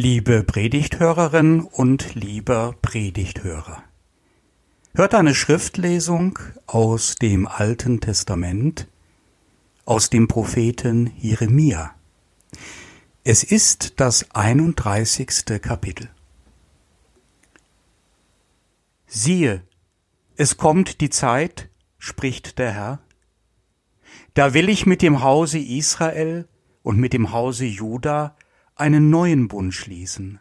Liebe Predigthörerin und lieber Predigthörer. Hört eine Schriftlesung aus dem Alten Testament, aus dem Propheten Jeremia. Es ist das 31. Kapitel. Siehe, es kommt die Zeit, spricht der Herr, da will ich mit dem Hause Israel und mit dem Hause Juda einen neuen Bund schließen.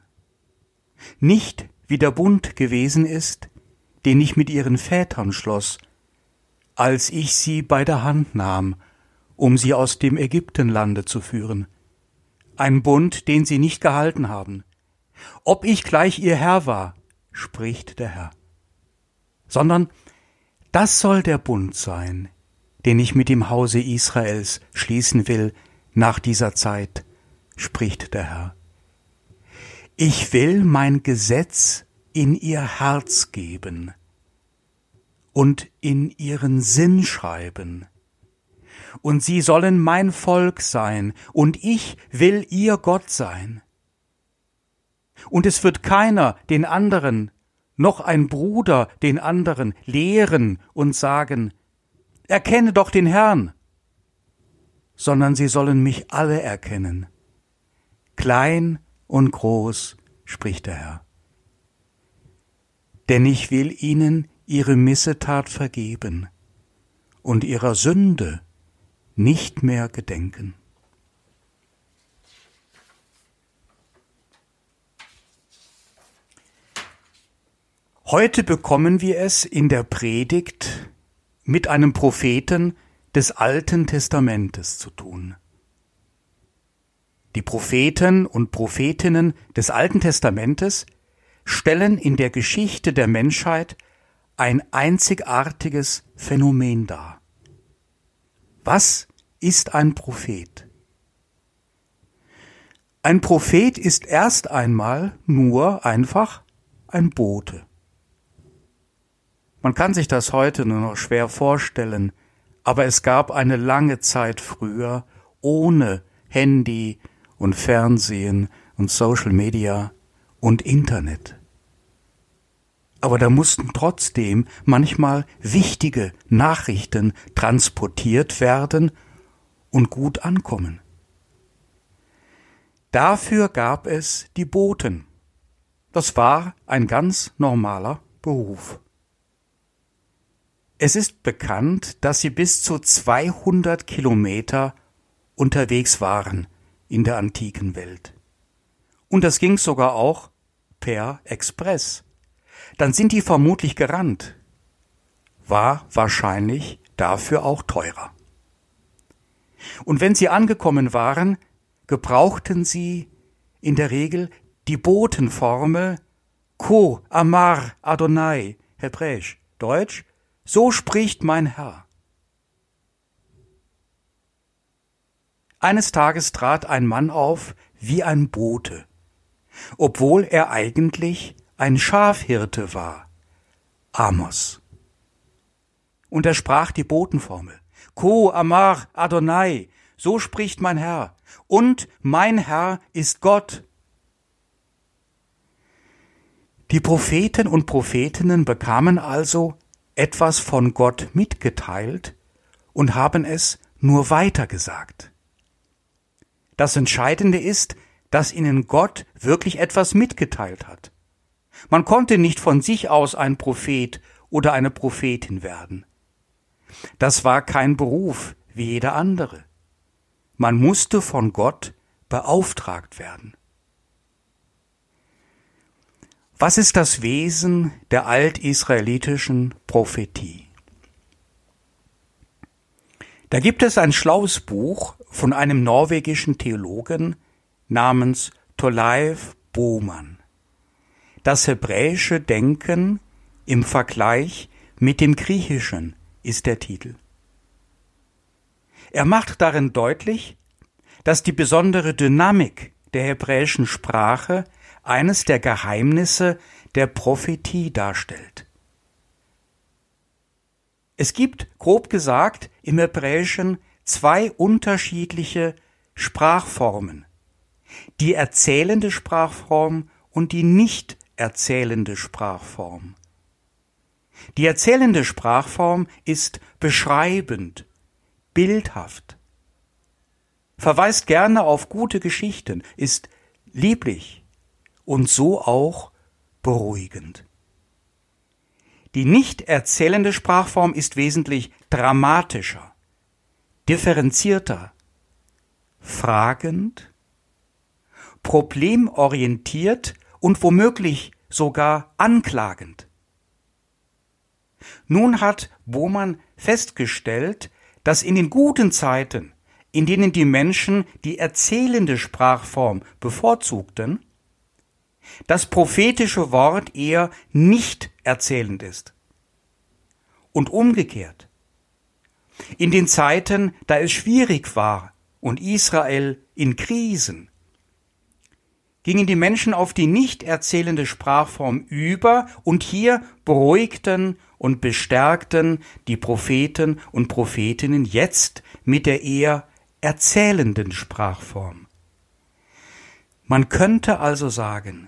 Nicht wie der Bund gewesen ist, den ich mit ihren Vätern schloss, als ich sie bei der Hand nahm, um sie aus dem Ägyptenlande zu führen. Ein Bund, den sie nicht gehalten haben. Ob ich gleich ihr Herr war, spricht der Herr. Sondern das soll der Bund sein, den ich mit dem Hause Israels schließen will nach dieser Zeit, spricht der Herr. Ich will mein Gesetz in ihr Herz geben und in ihren Sinn schreiben. Und sie sollen mein Volk sein, und ich will ihr Gott sein. Und es wird keiner den anderen, noch ein Bruder den anderen lehren und sagen, erkenne doch den Herrn, sondern sie sollen mich alle erkennen, klein und groß, spricht der Herr. Denn ich will ihnen ihre Missetat vergeben und ihrer Sünde nicht mehr gedenken. Heute bekommen wir es in der Predigt mit einem Propheten des Alten Testamentes zu tun. Die Propheten und Prophetinnen des Alten Testamentes stellen in der Geschichte der Menschheit ein einzigartiges Phänomen dar. Was ist ein Prophet? Ein Prophet ist erst einmal nur einfach ein Bote. Man kann sich das heute nur noch schwer vorstellen, aber es gab eine lange Zeit früher ohne Handy, und Fernsehen und Social Media und Internet. Aber da mussten trotzdem manchmal wichtige Nachrichten transportiert werden und gut ankommen. Dafür gab es die Boten. Das war ein ganz normaler Beruf. Es ist bekannt, dass sie bis zu 200 Kilometer unterwegs waren in der antiken Welt. Und das ging sogar auch per Express. Dann sind die vermutlich gerannt. War wahrscheinlich dafür auch teurer. Und wenn sie angekommen waren, gebrauchten sie in der Regel die Botenformel Ko Amar Adonai, Hebräisch, Deutsch, so spricht mein Herr. Eines Tages trat ein Mann auf wie ein Bote, obwohl er eigentlich ein Schafhirte war, Amos. Und er sprach die Botenformel, Ko Amar Adonai, so spricht mein Herr, und mein Herr ist Gott. Die Propheten und Prophetinnen bekamen also etwas von Gott mitgeteilt und haben es nur weitergesagt. Das Entscheidende ist, dass ihnen Gott wirklich etwas mitgeteilt hat. Man konnte nicht von sich aus ein Prophet oder eine Prophetin werden. Das war kein Beruf wie jeder andere. Man musste von Gott beauftragt werden. Was ist das Wesen der altisraelitischen Prophetie? Da gibt es ein schlaues Buch von einem norwegischen Theologen namens Torleif Bohmann. Das hebräische Denken im Vergleich mit dem griechischen ist der Titel. Er macht darin deutlich, dass die besondere Dynamik der hebräischen Sprache eines der Geheimnisse der Prophetie darstellt. Es gibt, grob gesagt, im Hebräischen zwei unterschiedliche Sprachformen, die erzählende Sprachform und die nicht erzählende Sprachform. Die erzählende Sprachform ist beschreibend, bildhaft, verweist gerne auf gute Geschichten, ist lieblich und so auch beruhigend. Die nicht erzählende Sprachform ist wesentlich dramatischer, differenzierter, fragend, problemorientiert und womöglich sogar anklagend. Nun hat Bohmann festgestellt, dass in den guten Zeiten, in denen die Menschen die erzählende Sprachform bevorzugten, das prophetische Wort eher nicht erzählend ist. Und umgekehrt. In den Zeiten, da es schwierig war und Israel in Krisen, gingen die Menschen auf die nicht erzählende Sprachform über und hier beruhigten und bestärkten die Propheten und Prophetinnen jetzt mit der eher erzählenden Sprachform. Man könnte also sagen,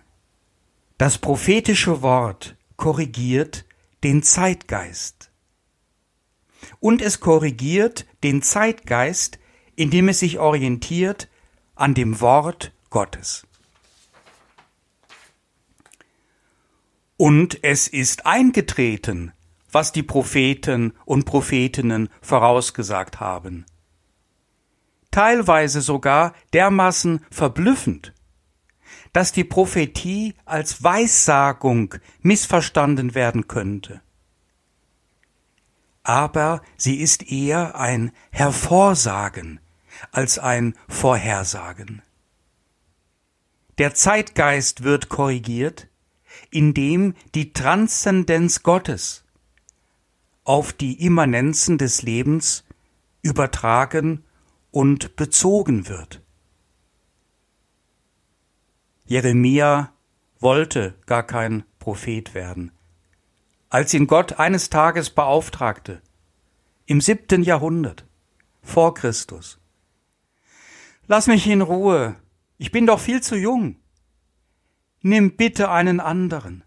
das prophetische Wort korrigiert den Zeitgeist. Und es korrigiert den Zeitgeist, indem es sich orientiert an dem Wort Gottes. Und es ist eingetreten, was die Propheten und Prophetinnen vorausgesagt haben. Teilweise sogar dermaßen verblüffend, dass die Prophetie als Weissagung missverstanden werden könnte. Aber sie ist eher ein Hervorsagen als ein Vorhersagen. Der Zeitgeist wird korrigiert, indem die Transzendenz Gottes auf die Immanenzen des Lebens übertragen und bezogen wird. Jeremia wollte gar kein Prophet werden. Als ihn Gott eines Tages beauftragte, im siebten Jahrhundert vor Christus. Lass mich in Ruhe, ich bin doch viel zu jung. Nimm bitte einen anderen.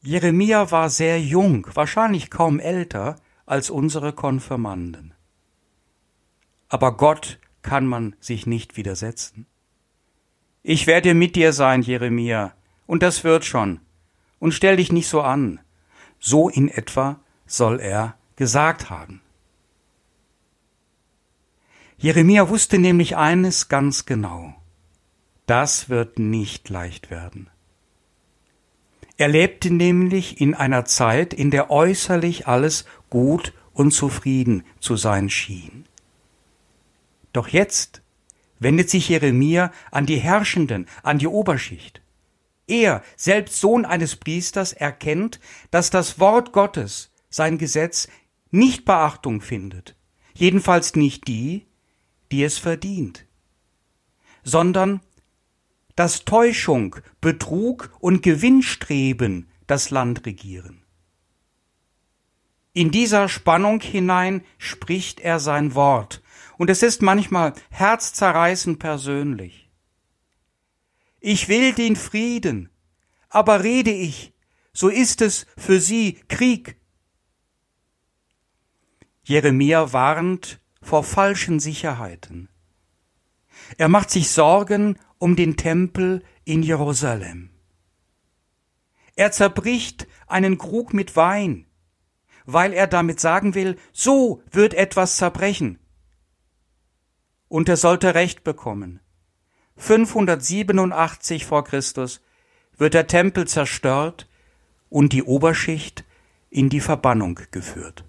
Jeremia war sehr jung, wahrscheinlich kaum älter als unsere Konfirmanden. Aber Gott kann man sich nicht widersetzen. Ich werde mit dir sein, Jeremia, und das wird schon. Und stell dich nicht so an. So in etwa soll er gesagt haben. Jeremia wusste nämlich eines ganz genau. Das wird nicht leicht werden. Er lebte nämlich in einer Zeit, in der äußerlich alles gut und zufrieden zu sein schien. Doch jetzt wendet sich Jeremia an die Herrschenden, an die Oberschicht. Er, selbst Sohn eines Priesters, erkennt, dass das Wort Gottes, sein Gesetz, nicht Beachtung findet, jedenfalls nicht die, die es verdient, sondern dass Täuschung, Betrug und Gewinnstreben das Land regieren. In dieser Spannung hinein spricht er sein Wort, und es ist manchmal herzzerreißend persönlich. Ich will den Frieden, aber rede ich, so ist es für sie Krieg. Jeremia warnt vor falschen Sicherheiten. Er macht sich Sorgen um den Tempel in Jerusalem. Er zerbricht einen Krug mit Wein, weil er damit sagen will, so wird etwas zerbrechen und er sollte Recht bekommen. 587 vor Christus wird der Tempel zerstört und die Oberschicht in die Verbannung geführt.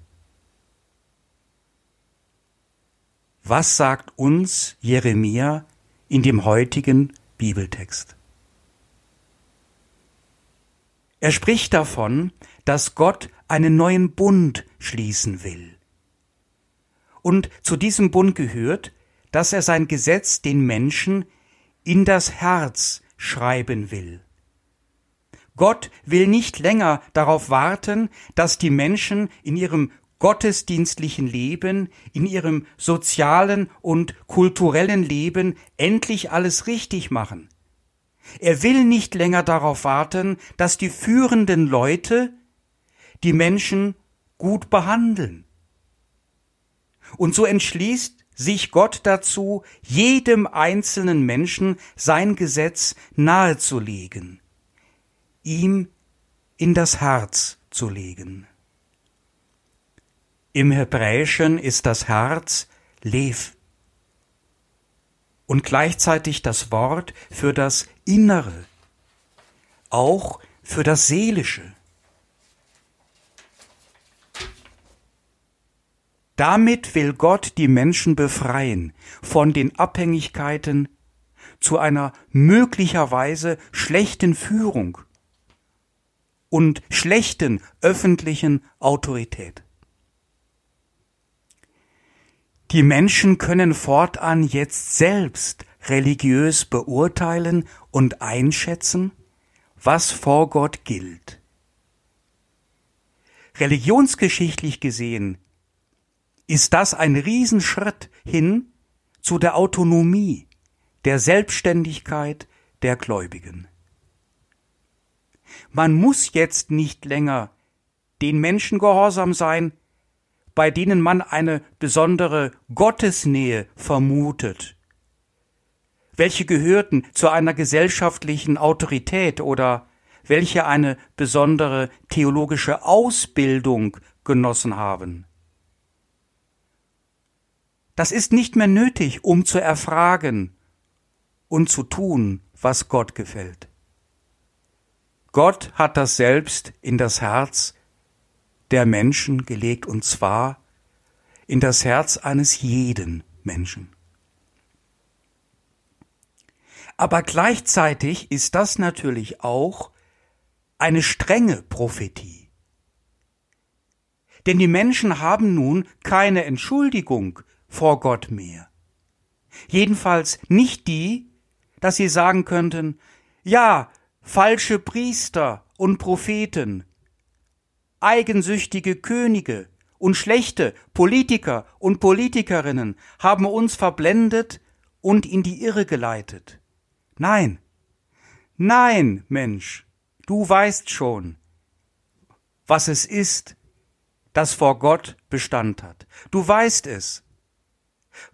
Was sagt uns Jeremia in dem heutigen Bibeltext? Er spricht davon, dass Gott einen neuen Bund schließen will. Und zu diesem Bund gehört, dass er sein Gesetz den Menschen in das Herz schreiben will. Gott will nicht länger darauf warten, dass die Menschen in ihrem gottesdienstlichen Leben, in ihrem sozialen und kulturellen Leben endlich alles richtig machen. Er will nicht länger darauf warten, dass die führenden Leute die Menschen gut behandeln. Und so entschließt sich Gott dazu, jedem einzelnen Menschen sein Gesetz nahezulegen, ihm in das Herz zu legen. Im Hebräischen ist das Herz Lev und gleichzeitig das Wort für das Innere, auch für das Seelische. Damit will Gott die Menschen befreien von den Abhängigkeiten zu einer möglicherweise schlechten Führung und schlechten öffentlichen Autorität. Die Menschen können fortan jetzt selbst religiös beurteilen und einschätzen, was vor Gott gilt. Religionsgeschichtlich gesehen ist das ein Riesenschritt hin zu der Autonomie, der Selbstständigkeit der Gläubigen. Man muss jetzt nicht länger den Menschen gehorsam sein, bei denen man eine besondere Gottesnähe vermutet. Welche gehörten zu einer gesellschaftlichen Autorität oder welche eine besondere theologische Ausbildung genossen haben. Das ist nicht mehr nötig, um zu erfragen und zu tun, was Gott gefällt. Gott hat das selbst in das Herz der Menschen gelegt, und zwar in das Herz eines jeden Menschen. Aber gleichzeitig ist das natürlich auch eine strenge Prophetie. Denn die Menschen haben nun keine Entschuldigung vor Gott mehr. Jedenfalls nicht die, dass sie sagen könnten, ja, falsche Priester und Propheten eigensüchtige Könige und schlechte Politiker und Politikerinnen haben uns verblendet und in die Irre geleitet. Nein, nein, Mensch, du weißt schon, was es ist, das vor Gott Bestand hat. Du weißt es,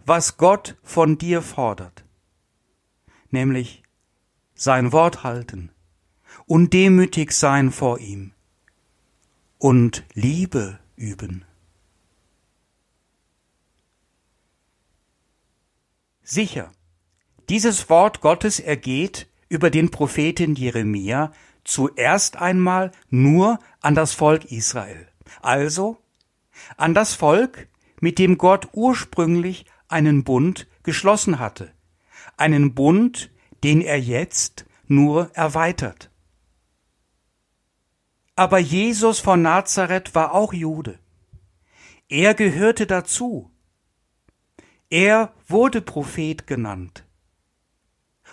was Gott von dir fordert, nämlich sein Wort halten und demütig sein vor ihm und Liebe üben. Sicher, dieses Wort Gottes ergeht über den Propheten Jeremia zuerst einmal nur an das Volk Israel, also an das Volk, mit dem Gott ursprünglich einen Bund geschlossen hatte, einen Bund, den er jetzt nur erweitert. Aber Jesus von Nazareth war auch Jude. Er gehörte dazu. Er wurde Prophet genannt.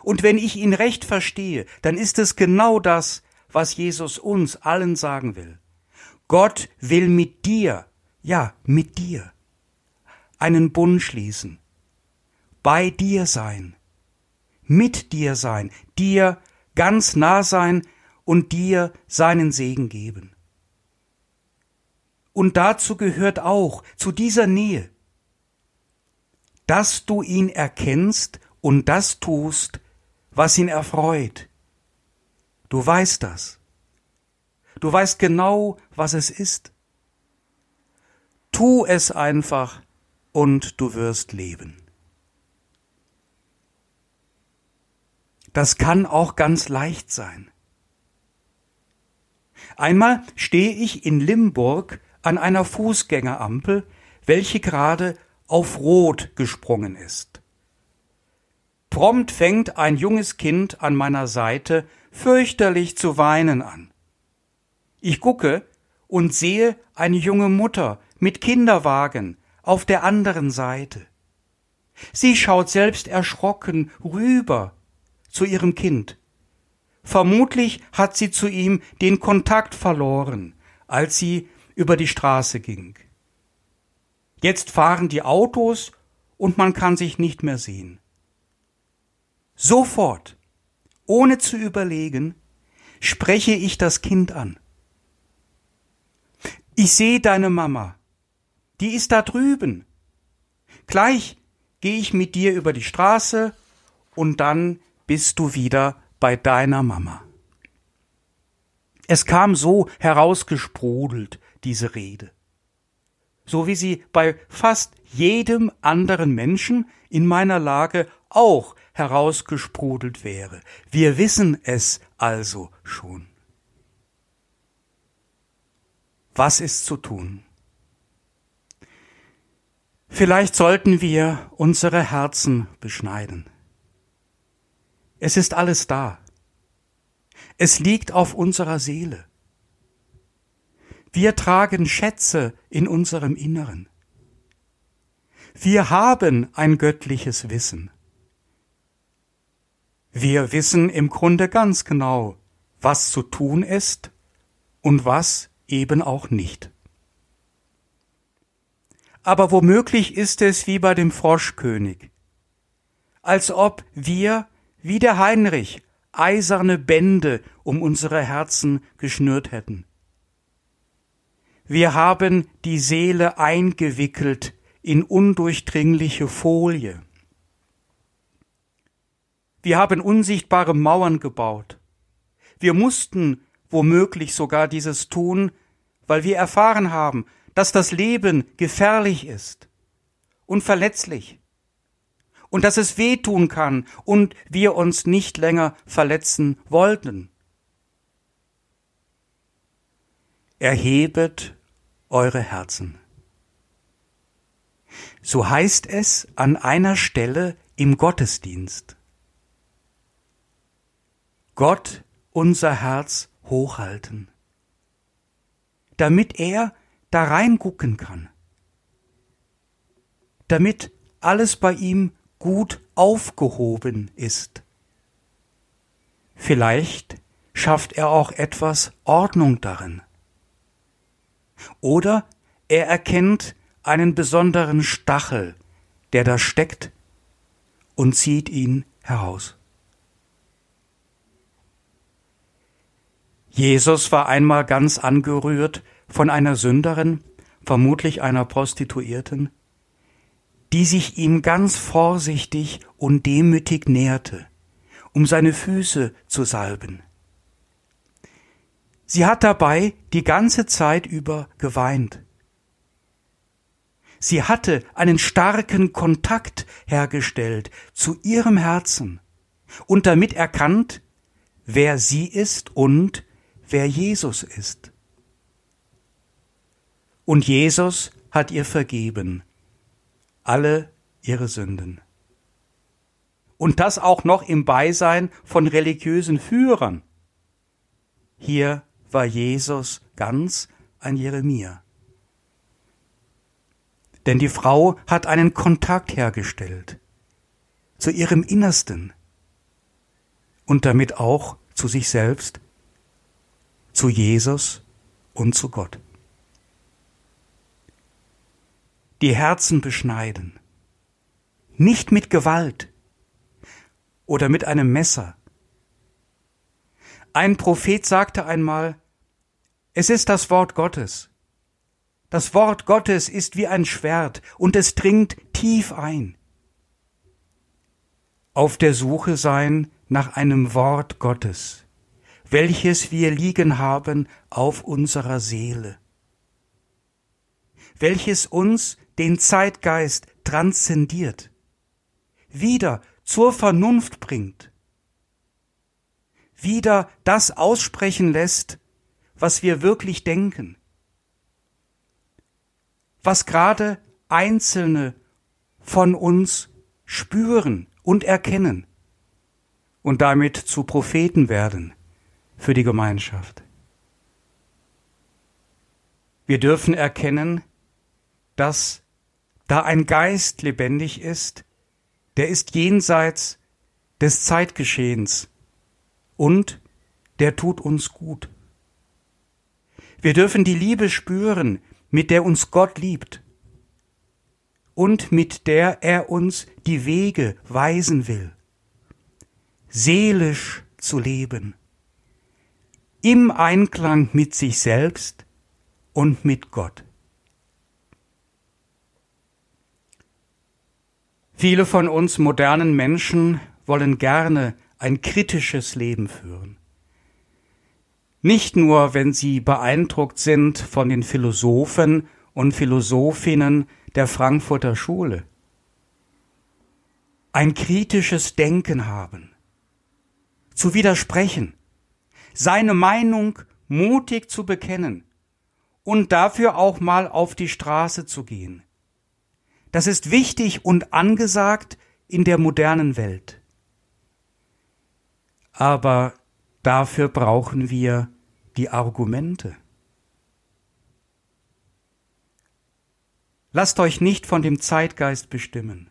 Und wenn ich ihn recht verstehe, dann ist es genau das, was Jesus uns allen sagen will. Gott will mit dir, ja, mit dir, einen Bund schließen, bei dir sein, mit dir sein, dir ganz nah sein, und dir seinen Segen geben. Und dazu gehört auch, zu dieser Nähe, dass du ihn erkennst und das tust, was ihn erfreut. Du weißt das. Du weißt genau, was es ist. Tu es einfach und du wirst leben. Das kann auch ganz leicht sein. Einmal stehe ich in Limburg an einer Fußgängerampel, welche gerade auf Rot gesprungen ist. Prompt fängt ein junges Kind an meiner Seite fürchterlich zu weinen an. Ich gucke und sehe eine junge Mutter mit Kinderwagen auf der anderen Seite. Sie schaut selbst erschrocken rüber zu ihrem Kind Vermutlich hat sie zu ihm den Kontakt verloren, als sie über die Straße ging. Jetzt fahren die Autos und man kann sich nicht mehr sehen. Sofort, ohne zu überlegen, spreche ich das Kind an. Ich sehe deine Mama. Die ist da drüben. Gleich gehe ich mit dir über die Straße und dann bist du wieder bei deiner Mama. Es kam so herausgesprudelt, diese Rede. So wie sie bei fast jedem anderen Menschen in meiner Lage auch herausgesprudelt wäre. Wir wissen es also schon. Was ist zu tun? Vielleicht sollten wir unsere Herzen beschneiden. Es ist alles da. Es liegt auf unserer Seele. Wir tragen Schätze in unserem Inneren. Wir haben ein göttliches Wissen. Wir wissen im Grunde ganz genau, was zu tun ist und was eben auch nicht. Aber womöglich ist es wie bei dem Froschkönig, als ob wir, wie der Heinrich, eiserne Bände um unsere Herzen geschnürt hätten. Wir haben die Seele eingewickelt in undurchdringliche Folie. Wir haben unsichtbare Mauern gebaut. Wir mussten womöglich sogar dieses tun, weil wir erfahren haben, dass das Leben gefährlich ist und verletzlich und dass es wehtun kann und wir uns nicht länger verletzen wollten. Erhebet eure Herzen. So heißt es an einer Stelle im Gottesdienst. Gott unser Herz hochhalten, damit er da reingucken kann, damit alles bei ihm gut aufgehoben ist. Vielleicht schafft er auch etwas Ordnung darin. Oder er erkennt einen besonderen Stachel, der da steckt, und zieht ihn heraus. Jesus war einmal ganz angerührt von einer Sünderin, vermutlich einer Prostituierten, die sich ihm ganz vorsichtig und demütig näherte, um seine Füße zu salben. Sie hat dabei die ganze Zeit über geweint. Sie hatte einen starken Kontakt hergestellt zu ihrem Herzen und damit erkannt, wer sie ist und wer Jesus ist. Und Jesus hat ihr vergeben alle ihre Sünden. Und das auch noch im Beisein von religiösen Führern. Hier war Jesus ganz ein Jeremia. Denn die Frau hat einen Kontakt hergestellt zu ihrem Innersten und damit auch zu sich selbst, zu Jesus und zu Gott. Die Herzen beschneiden. Nicht mit Gewalt oder mit einem Messer. Ein Prophet sagte einmal, es ist das Wort Gottes. Das Wort Gottes ist wie ein Schwert und es dringt tief ein. Auf der Suche sein nach einem Wort Gottes, welches wir liegen haben auf unserer Seele, welches uns den Zeitgeist transzendiert, wieder zur Vernunft bringt, wieder das aussprechen lässt, was wir wirklich denken, was gerade Einzelne von uns spüren und erkennen und damit zu Propheten werden für die Gemeinschaft. Wir dürfen erkennen, dass da ein Geist lebendig ist, der ist jenseits des Zeitgeschehens und der tut uns gut. Wir dürfen die Liebe spüren, mit der uns Gott liebt. und mit der er uns die Wege weisen will. Seelisch zu leben, im Einklang mit sich selbst und mit Gott. Viele von uns modernen Menschen wollen gerne ein kritisches Leben führen. Nicht nur, wenn sie beeindruckt sind von den Philosophen und Philosophinnen der Frankfurter Schule. Ein kritisches Denken haben, zu widersprechen, seine Meinung mutig zu bekennen und dafür auch mal auf die Straße zu gehen. Das ist wichtig und angesagt in der modernen Welt. Aber dafür brauchen wir die Argumente. Lasst euch nicht von dem Zeitgeist bestimmen.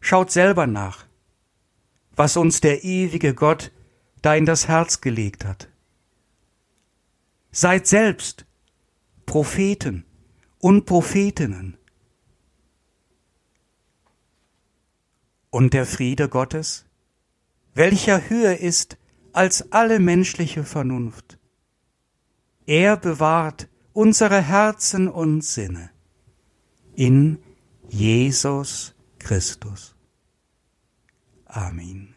Schaut selber nach, was uns der ewige Gott da in das Herz gelegt hat. Seid selbst Propheten und Prophetinnen. Und der Friede Gottes, welcher höher ist als alle menschliche Vernunft. Er bewahrt unsere Herzen und Sinne in Jesus Christus. Amen.